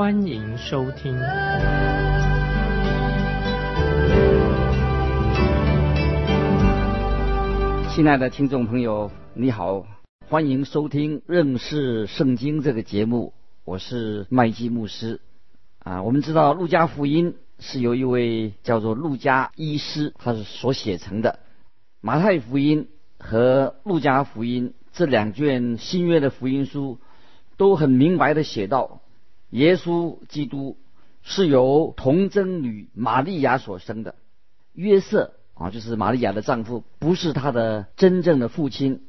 欢迎收听。亲爱的听众朋友，你好，欢迎收听认识圣经这个节目，我是麦基牧师。啊，我们知道路加福音是由一位叫做路加医师他是所写成的。马太福音和路加福音这两卷新约的福音书，都很明白的写道：耶稣基督是由童贞女玛利亚所生的。约瑟啊，就是玛利亚的丈夫，不是她的真正的父亲。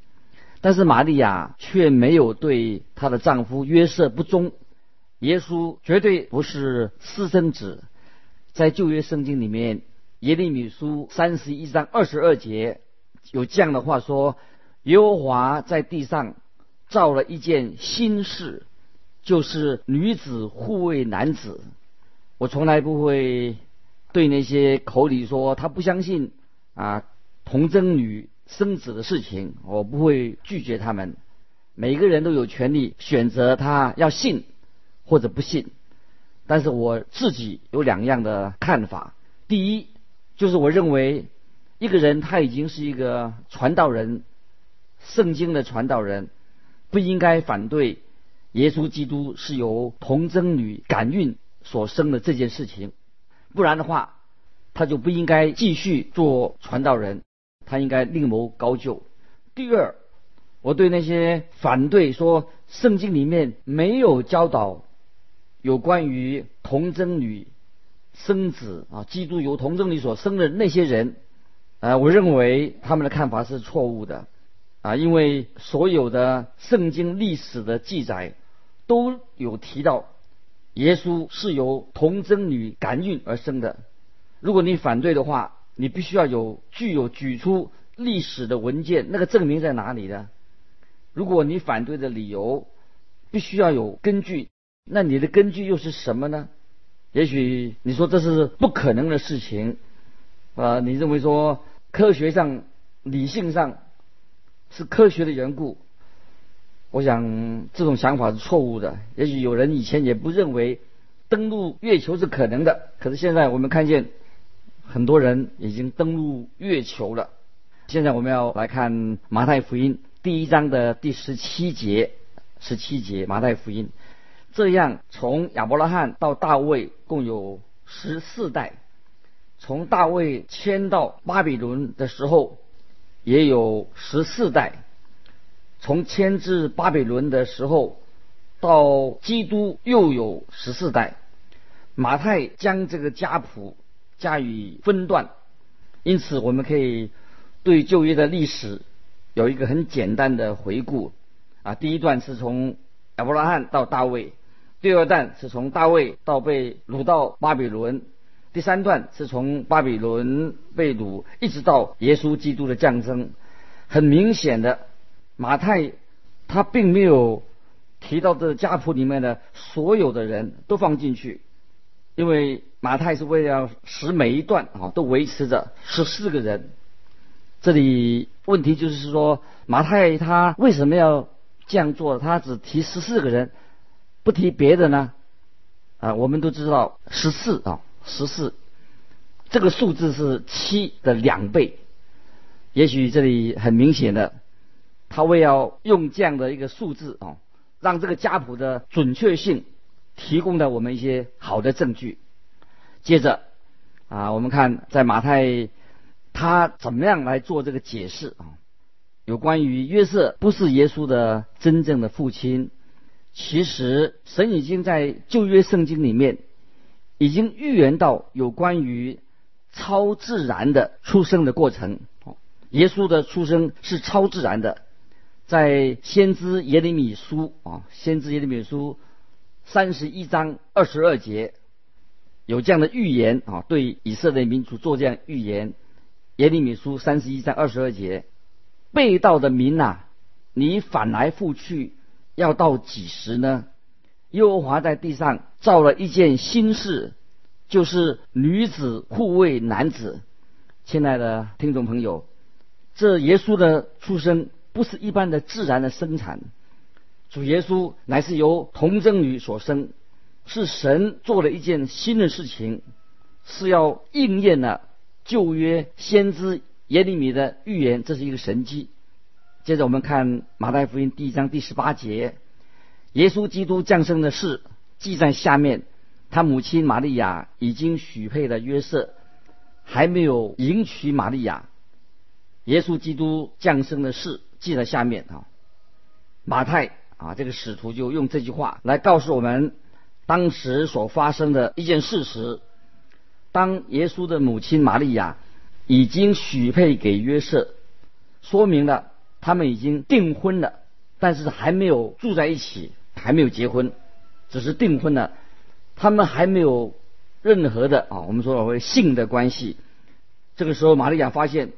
但是玛利亚却没有对她的丈夫约瑟不忠。耶稣绝对不是私生子。在旧约圣经里面。耶利米书三十一章二十二节有这样的话说：“耶和华在地上造了一件新事，就是女子护卫男子。”我从来不会对那些口里说他不相信啊童贞女生子的事情，我不会拒绝他们。每个人都有权利选择他要信或者不信，但是我自己有两样的看法：第一。就是我认为，一个人他已经是一个传道人，圣经的传道人，不应该反对耶稣基督是由童贞女感孕所生的这件事情，不然的话，他就不应该继续做传道人，他应该另谋高就。第二，我对那些反对说圣经里面没有教导有关于童贞女。生子啊，基督由童贞女所生的那些人，啊，我认为他们的看法是错误的，啊，因为所有的圣经历史的记载都有提到，耶稣是由童贞女感孕而生的。如果你反对的话，你必须要有具有举出历史的文件，那个证明在哪里呢？如果你反对的理由必须要有根据，那你的根据又是什么呢？也许你说这是不可能的事情，啊，你认为说科学上、理性上是科学的缘故，我想这种想法是错误的。也许有人以前也不认为登陆月球是可能的，可是现在我们看见很多人已经登陆月球了。现在我们要来看马太福音第一章的第十七节，十七节马太福音。这样，从亚伯拉罕到大卫共有十四代；从大卫迁到巴比伦的时候，也有十四代；从迁至巴比伦的时候，到基督又有十四代。马太将这个家谱加以分段，因此我们可以对旧约的历史有一个很简单的回顾。啊，第一段是从亚伯拉罕到大卫。第二段是从大卫到被掳到巴比伦，第三段是从巴比伦被掳一直到耶稣基督的降生。很明显的，马太他并没有提到这家谱里面的所有的人都放进去，因为马太是为了使每一段啊都维持着十四个人。这里问题就是说，马太他为什么要这样做？他只提十四个人。不提别的呢，啊，我们都知道十四啊，十四这个数字是七的两倍。也许这里很明显的，他为要用这样的一个数字啊，让这个家谱的准确性提供了我们一些好的证据。接着啊，我们看在马太他怎么样来做这个解释啊，有关于约瑟不是耶稣的真正的父亲。其实，神已经在旧约圣经里面已经预言到有关于超自然的出生的过程。耶稣的出生是超自然的，在先知耶利米书啊，先知耶利米书三十一章二十二节，有这样的预言啊，对以色列民族做这样预言。耶利米书三十一章二十二节，被盗的民呐，你反来覆去，要到几时呢？耶和华在地上造了一件新事，就是女子护卫男子。亲爱的听众朋友，这耶稣的出生不是一般的自然的生产，主耶稣乃是由童贞女所生，是神做了一件新的事情，是要应验了旧约先知耶利米的预言，这是一个神迹。接着我们看马太福音第一章第十八节。耶稣基督降生的事记在下面。他母亲玛利亚已经许配了约瑟，还没有迎娶玛利亚。耶稣基督降生的事记在下面啊。马太啊，这个使徒就用这句话来告诉我们当时所发生的一件事实：当耶稣的母亲玛利亚已经许配给约瑟，说明了他们已经订婚了，但是还没有住在一起。还没有结婚，只是订婚了。他们还没有任何的啊，我们说为性的关系。这个时候，玛利亚发现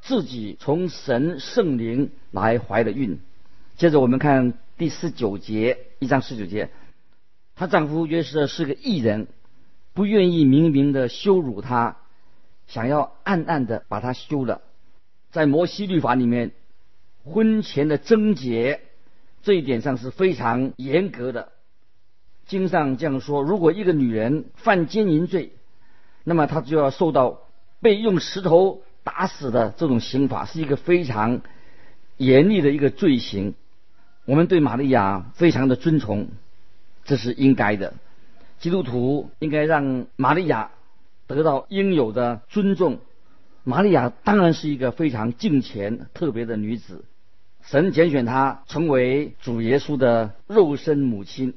自己从神圣灵来怀了孕。接着我们看第十九节，一章十九节，她丈夫约瑟是个异人，不愿意明明的羞辱她，想要暗暗的把她休了。在摩西律法里面，婚前的贞洁。这一点上是非常严格的。经上这样说：如果一个女人犯奸淫罪，那么她就要受到被用石头打死的这种刑法，是一个非常严厉的一个罪行。我们对玛利亚非常的尊崇，这是应该的。基督徒应该让玛利亚得到应有的尊重。玛利亚当然是一个非常敬虔、特别的女子。神拣选她成为主耶稣的肉身母亲，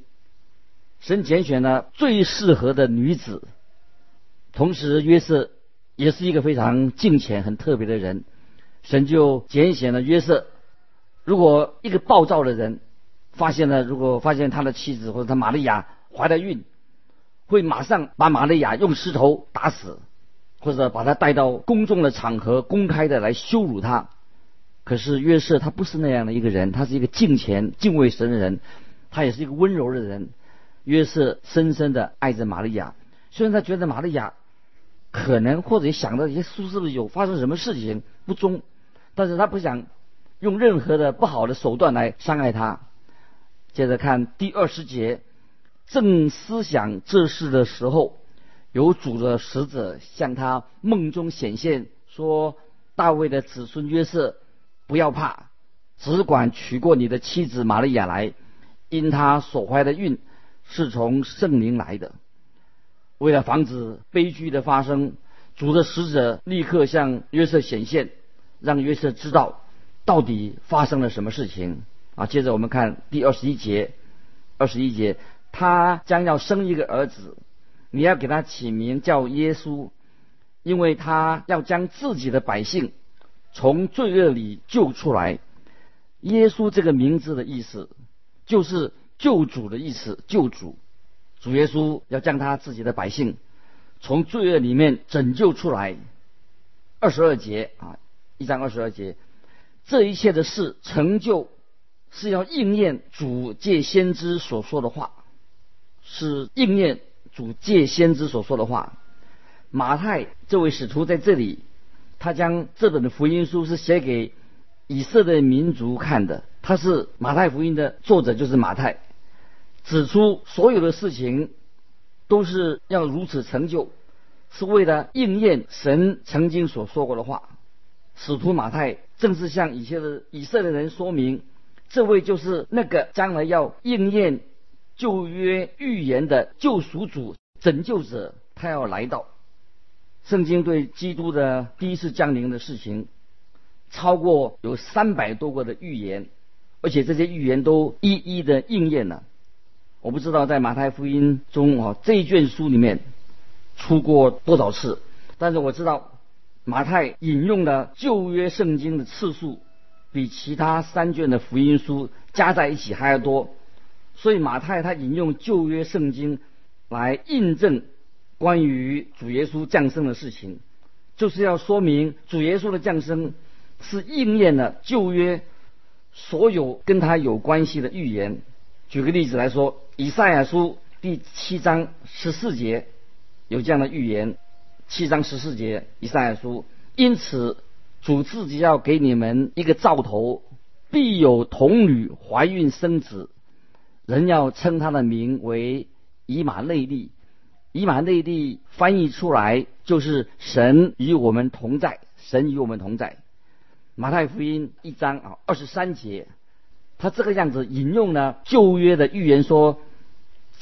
神拣选了最适合的女子。同时，约瑟也是一个非常敬虔、很特别的人，神就拣选了约瑟。如果一个暴躁的人发现了，如果发现他的妻子或者他玛利亚怀了孕，会马上把玛利亚用石头打死，或者把他带到公众的场合，公开的来羞辱他。可是约瑟他不是那样的一个人，他是一个敬虔、敬畏神的人，他也是一个温柔的人。约瑟深深的爱着玛利亚，虽然他觉得玛利亚可能或者想到耶稣是不是有发生什么事情不忠，但是他不想用任何的不好的手段来伤害他。接着看第二十节，正思想这事的时候，有主的使者向他梦中显现，说：“大卫的子孙约瑟。”不要怕，只管娶过你的妻子玛利亚来，因她所怀的孕是从圣灵来的。为了防止悲剧的发生，主的使者立刻向约瑟显现，让约瑟知道到底发生了什么事情。啊，接着我们看第二十一节，二十一节，他将要生一个儿子，你要给他起名叫耶稣，因为他要将自己的百姓。从罪恶里救出来，耶稣这个名字的意思就是救主的意思。救主，主耶稣要将他自己的百姓从罪恶里面拯救出来。二十二节啊，一章二十二节，这一切的事成就是要应验主借先知所说的话，是应验主借先知所说的话。马太这位使徒在这里。他将这本的福音书是写给以色列民族看的。他是马太福音的作者，就是马太，指出所有的事情都是要如此成就，是为了应验神曾经所说过的话。使徒马太正是向以色列以色列人说明，这位就是那个将来要应验旧约预言的救赎主、拯救者，他要来到。圣经对基督的第一次降临的事情，超过有三百多个的预言，而且这些预言都一一的应验了。我不知道在马太福音中啊这一卷书里面出过多少次，但是我知道马太引用的旧约圣经的次数比其他三卷的福音书加在一起还要多，所以马太他引用旧约圣经来印证。关于主耶稣降生的事情，就是要说明主耶稣的降生是应验了旧约所有跟他有关系的预言。举个例子来说，以赛亚书第七章十四节有这样的预言：七章十四节，以赛亚书，因此主自己要给你们一个兆头，必有童女怀孕生子，人要称他的名为以马内利。以马内利翻译出来就是神与我们同在，神与我们同在。马太福音一章啊二十三节。他这个样子引用了旧约的预言说，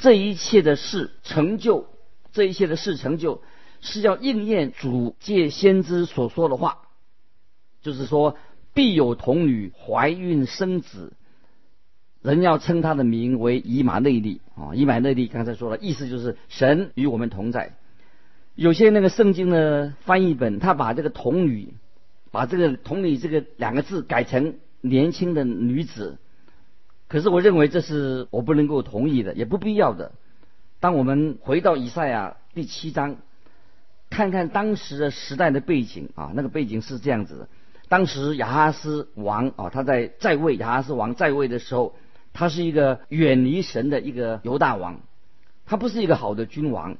这一切的事成就，这一切的事成就，是要应验主借先知所说的话，就是说必有童女怀孕生子，人要称他的名为以马内利啊，以马内利刚才说了，意思就是神与我们同在。有些那个圣经的翻译本，他把这个童女，把这个童女这个两个字改成年轻的女子。可是我认为这是我不能够同意的，也不必要的。当我们回到以赛亚第七章，看看当时的时代的背景啊，那个背景是这样子的：当时亚哈斯王啊，他在在位，亚哈斯王在位的时候，他是一个远离神的一个犹大王，他不是一个好的君王。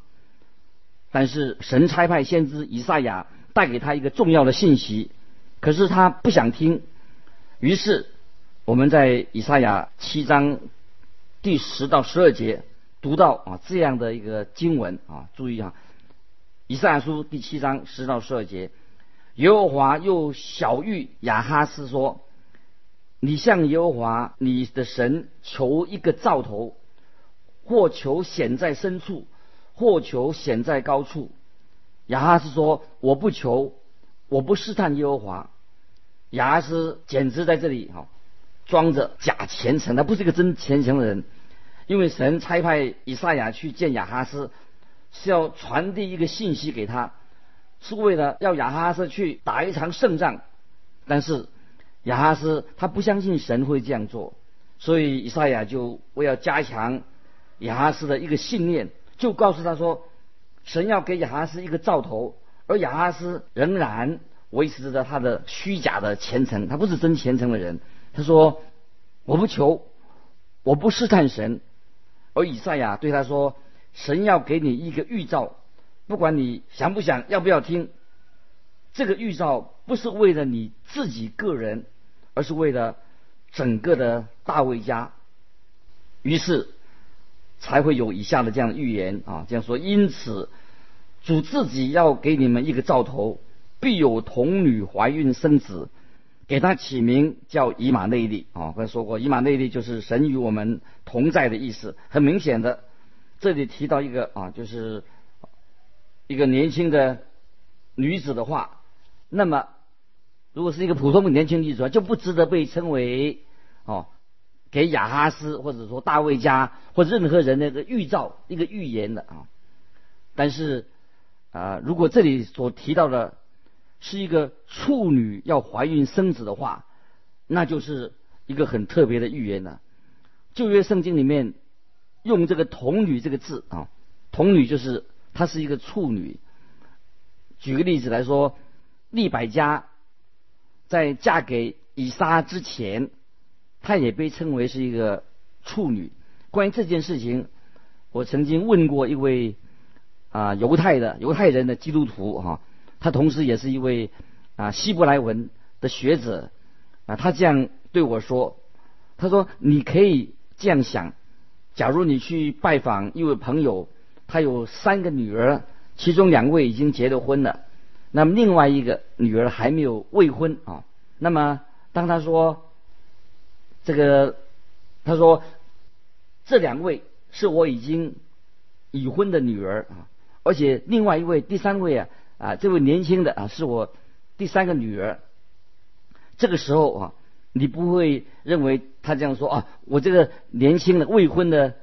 但是神差派先知以赛亚带给他一个重要的信息，可是他不想听，于是。我们在以赛亚七章第十到十二节读到啊这样的一个经文啊，注意啊，以赛亚书第七章十到十二节，耶和华又小谕亚哈斯说：“你向耶和华你的神求一个兆头，或求显在深处，或求显在高处。”亚哈斯说：“我不求，我不试探耶和华。”亚哈斯简直在这里哈。装着假虔诚，他不是一个真虔诚的人，因为神差派以赛亚去见亚哈斯，是要传递一个信息给他，是为了要亚哈斯去打一场胜仗。但是亚哈斯他不相信神会这样做，所以以赛亚就为了加强亚哈斯的一个信念，就告诉他说，神要给亚哈斯一个兆头，而亚哈斯仍然维持着他的虚假的虔诚，他不是真虔诚的人。他说：“我不求，我不试探神。”而以赛亚对他说：“神要给你一个预兆，不管你想不想要不要听，这个预兆不是为了你自己个人，而是为了整个的大卫家。”于是才会有以下的这样的预言啊，这样说：“因此主自己要给你们一个兆头，必有童女怀孕生子。”给他起名叫以马内利啊，刚才说过，以马内利就是神与我们同在的意思。很明显的，这里提到一个啊，就是一个年轻的女子的话，那么如果是一个普通的年轻女子，就不值得被称为哦，给亚哈斯或者说大卫家或任何人的一个预兆、一个预言的啊。但是啊，如果这里所提到的。是一个处女要怀孕生子的话，那就是一个很特别的预言了。旧约圣经里面用这个童女这个字啊，童女就是她是一个处女。举个例子来说，利百加在嫁给以撒之前，她也被称为是一个处女。关于这件事情，我曾经问过一位啊犹太的犹太人的基督徒哈。他同时也是一位啊希伯来文的学者啊，他这样对我说：“他说你可以这样想，假如你去拜访一位朋友，他有三个女儿，其中两位已经结了婚了，那么另外一个女儿还没有未婚啊。那么当他说这个，他说这两位是我已经已婚的女儿啊，而且另外一位第三位啊。”啊，这位年轻的啊，是我第三个女儿。这个时候啊，你不会认为他这样说啊，我这个年轻的未婚的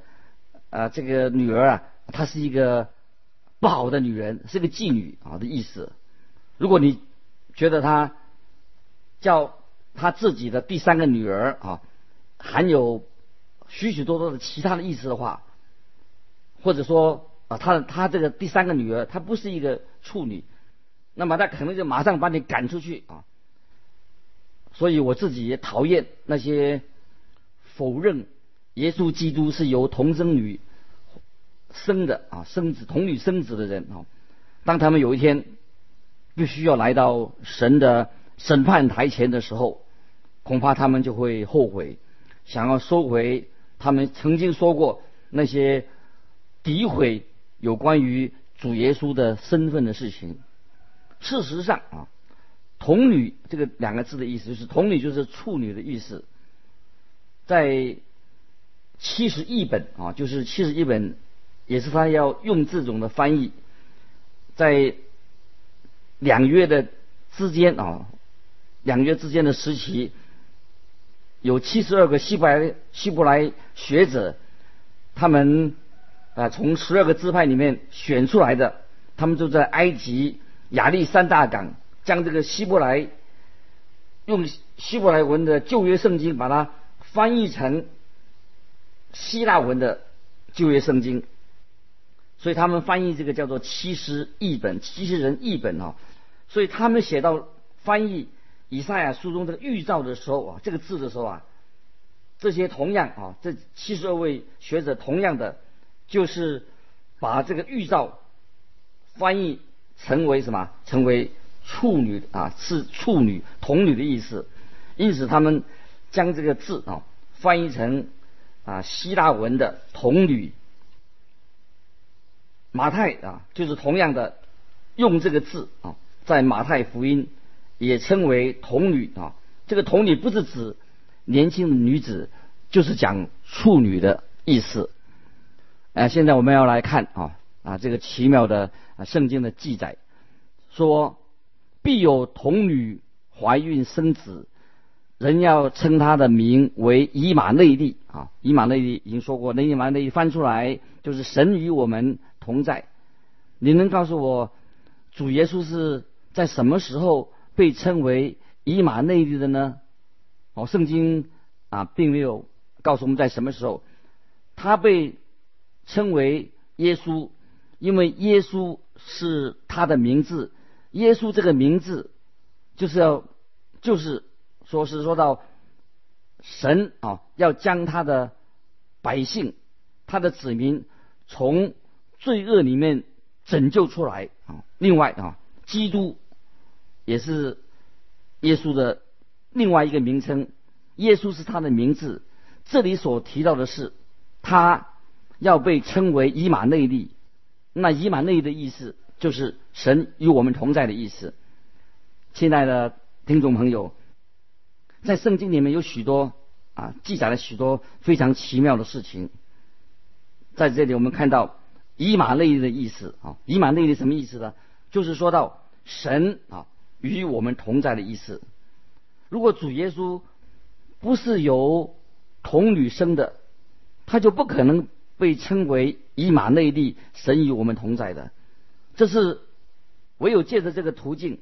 啊，这个女儿啊，她是一个不好的女人，是个妓女啊的意思。如果你觉得他叫他自己的第三个女儿啊，含有许许多多的其他的意思的话，或者说啊，他他这个第三个女儿，她不是一个处女，那么他可能就马上把你赶出去啊。所以我自己也讨厌那些否认耶稣基督是由童生女生的啊，生子童女生子的人啊。当他们有一天必须要来到神的审判台前的时候，恐怕他们就会后悔，想要收回他们曾经说过那些诋毁有关于主耶稣的身份的事情。事实上啊。童女这个两个字的意思就是童女就是处女的意思，在七十译本啊，就是七十译本，也是他要用这种的翻译，在两月的之间啊，两月之间的时期，有七十二个希伯来希伯来学者，他们啊从十二个支派里面选出来的，他们就在埃及亚历山大港。将这个希伯来用希伯来文的旧约圣经，把它翻译成希腊文的旧约圣经，所以他们翻译这个叫做七十译本，七十人译本啊。所以他们写到翻译以赛亚书中这个预兆的时候啊，这个字的时候啊，这些同样啊，这七十二位学者同样的，就是把这个预兆翻译成为什么？成为。处女啊，是处女、童女的意思，因此他们将这个字啊翻译成啊希腊文的童女。马太啊，就是同样的用这个字啊，在马太福音也称为童女啊。这个童女不是指年轻的女子，就是讲处女的意思。哎，现在我们要来看啊啊这个奇妙的啊圣经的记载说。必有童女怀孕生子，人要称他的名为以马内利啊。以马内利已经说过，那以马内利翻出来就是神与我们同在。你能告诉我，主耶稣是在什么时候被称为以马内利的呢？哦，圣经啊，并没有告诉我们在什么时候他被称为耶稣，因为耶稣是他的名字。耶稣这个名字，就是要，就是说是说到神啊，要将他的百姓、他的子民从罪恶里面拯救出来啊。另外啊，基督也是耶稣的另外一个名称，耶稣是他的名字。这里所提到的是，他要被称为以马内利。那以马内利的意思。就是神与我们同在的意思。亲爱的听众朋友，在圣经里面有许多啊记载了许多非常奇妙的事情。在这里我们看到以马内利的意思啊，以马内利什么意思呢？就是说到神啊与我们同在的意思。如果主耶稣不是由童女生的，他就不可能被称为以马内利，神与我们同在的。这是唯有借着这个途径，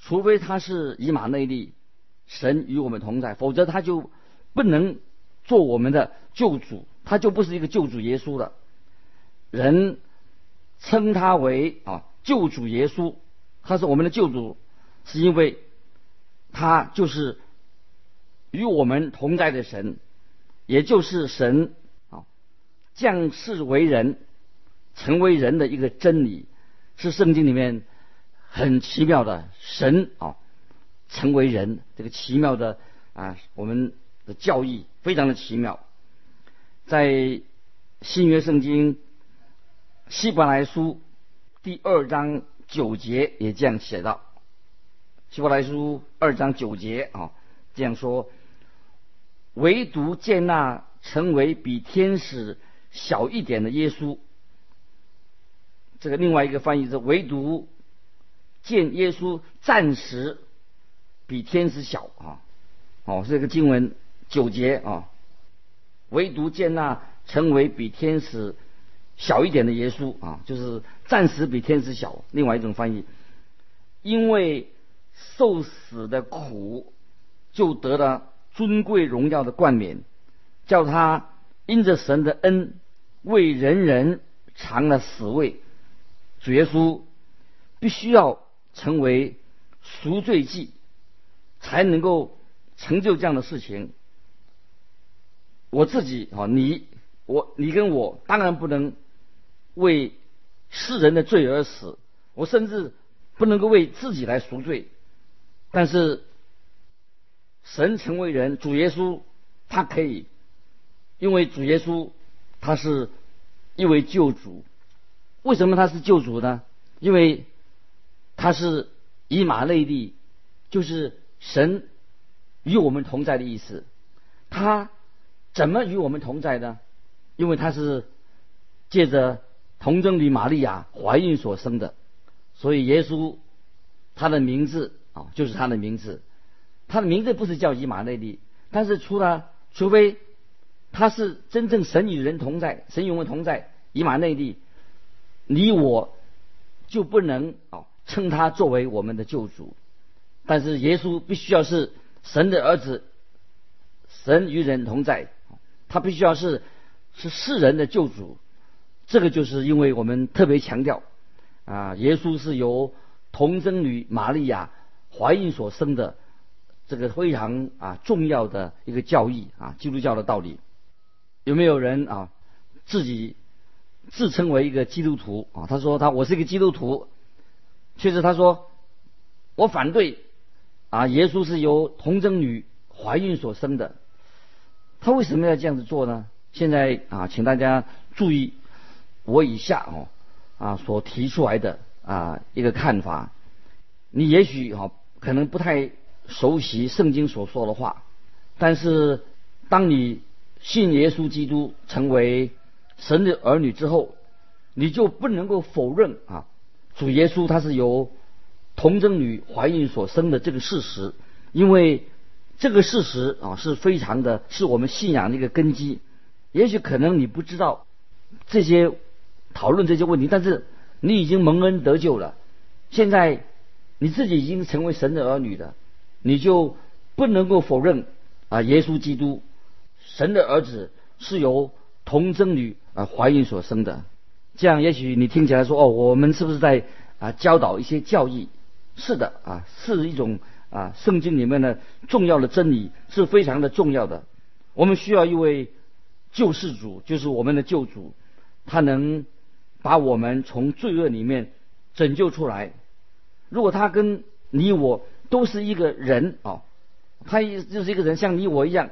除非他是以马内利，神与我们同在，否则他就不能做我们的救主，他就不是一个救主耶稣了。人称他为啊救主耶稣，他是我们的救主，是因为他就是与我们同在的神，也就是神降世为人，成为人的一个真理。是圣经里面很奇妙的神啊，成为人这个奇妙的啊，我们的教义非常的奇妙。在新约圣经希伯来书第二章九节也这样写道：希伯来书二章九节啊，这样说，唯独见那成为比天使小一点的耶稣。这个另外一个翻译是唯独见耶稣暂时比天使小啊，哦，这个经文九节啊，唯独见那成为比天使小一点的耶稣啊，就是暂时比天使小。另外一种翻译，因为受死的苦，就得了尊贵荣耀的冠冕，叫他因着神的恩为人人。尝了死味，主耶稣必须要成为赎罪祭，才能够成就这样的事情。我自己啊，你我你跟我当然不能为世人的罪而死，我甚至不能够为自己来赎罪。但是神成为人，主耶稣他可以，因为主耶稣他是一位救主。为什么他是救主呢？因为他是以马内利，就是神与我们同在的意思。他。怎么与我们同在呢？因为他是借着童贞女玛利亚怀孕所生的，所以耶稣他的名字啊，就是他的名字。他的名字不是叫以马内利，但是除了除非他是真正神与人同在，神与我们同在，以马内利，你我就不能啊称他作为我们的救主。但是耶稣必须要是神的儿子，神与人同在。他必须要是是世人的救主，这个就是因为我们特别强调啊，耶稣是由童贞女玛利亚怀孕所生的，这个非常啊重要的一个教义啊，基督教的道理。有没有人啊自己自称为一个基督徒啊？他说他我是一个基督徒，确实他说我反对啊，耶稣是由童贞女怀孕所生的。他为什么要这样子做呢？现在啊，请大家注意我以下哦啊所提出来的啊一个看法。你也许哈可能不太熟悉圣经所说的话，但是当你信耶稣基督成为神的儿女之后，你就不能够否认啊主耶稣他是由童贞女怀孕所生的这个事实，因为。这个事实啊是非常的，是我们信仰的一个根基。也许可能你不知道这些讨论这些问题，但是你已经蒙恩得救了。现在你自己已经成为神的儿女了，你就不能够否认啊，耶稣基督神的儿子是由童贞女啊怀孕所生的。这样也许你听起来说哦，我们是不是在啊教导一些教义？是的啊，是一种。啊，圣经里面的重要的真理是非常的重要的。我们需要一位救世主，就是我们的救主，他能把我们从罪恶里面拯救出来。如果他跟你我都是一个人啊，他就是一个人，像你我一样，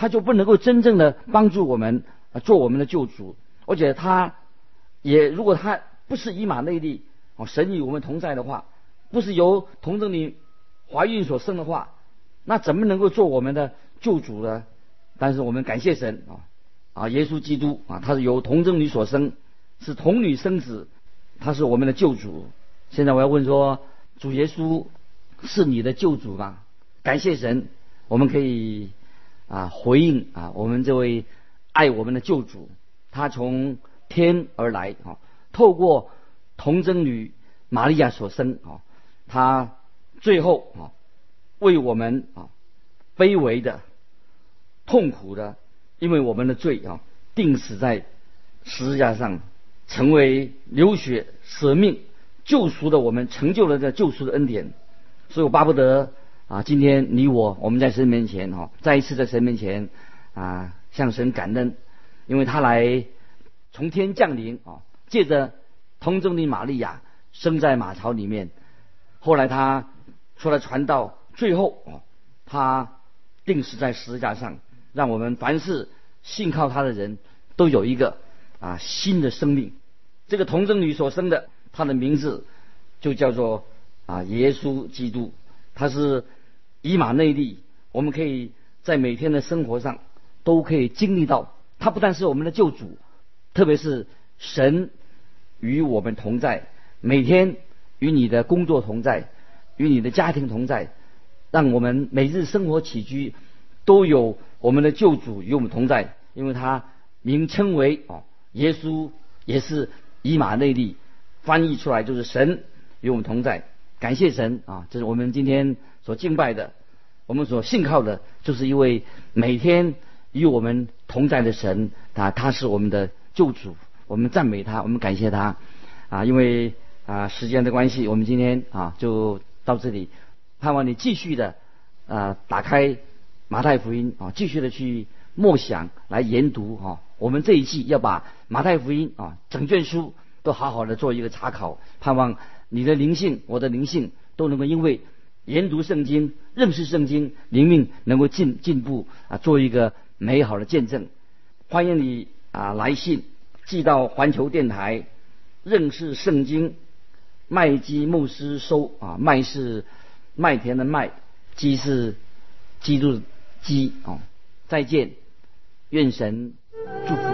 他就不能够真正的帮助我们啊，做我们的救主。而且他也如果他不是以马内利哦，神与我们同在的话，不是由同着你。怀孕所生的话，那怎么能够做我们的救主呢？但是我们感谢神啊啊，耶稣基督啊，他是由童贞女所生，是童女生子，他是我们的救主。现在我要问说，主耶稣是你的救主吗？感谢神，我们可以啊回应啊，我们这位爱我们的救主，他从天而来啊，透过童贞女玛利亚所生啊，他。最后啊，为我们啊卑微的、痛苦的，因为我们的罪啊，定死在十字架上，成为流血舍命救赎的我们，成就了这救赎的恩典。所以我巴不得啊，今天你我我们在神面前哈，再一次在神面前啊向神感恩，因为他来从天降临啊，借着童贞的玛利亚生在马槽里面，后来他。出来传道，最后啊，他定死在十字架上，让我们凡是信靠他的人都有一个啊新的生命。这个童贞女所生的，她的名字就叫做啊耶稣基督，他是以马内利。我们可以在每天的生活上都可以经历到，他不但是我们的救主，特别是神与我们同在，每天与你的工作同在。与你的家庭同在，让我们每日生活起居都有我们的救主与我们同在，因为他名称为哦耶稣，也是以马内利翻译出来就是神与我们同在。感谢神啊！这是我们今天所敬拜的，我们所信靠的，就是一位每天与我们同在的神啊！他是我们的救主，我们赞美他，我们感谢他啊！因为啊时间的关系，我们今天啊就到这里，盼望你继续的啊打开马太福音啊，继续的去默想来研读哈。我们这一季要把马太福音啊整卷书都好好的做一个查考，盼望你的灵性，我的灵性都能够因为研读圣经、认识圣经，灵命能够进进步啊，做一个美好的见证。欢迎你啊来信寄到环球电台认识圣经麦基牧师收啊麦是麦田的麦基是基督基啊再见愿神祝福。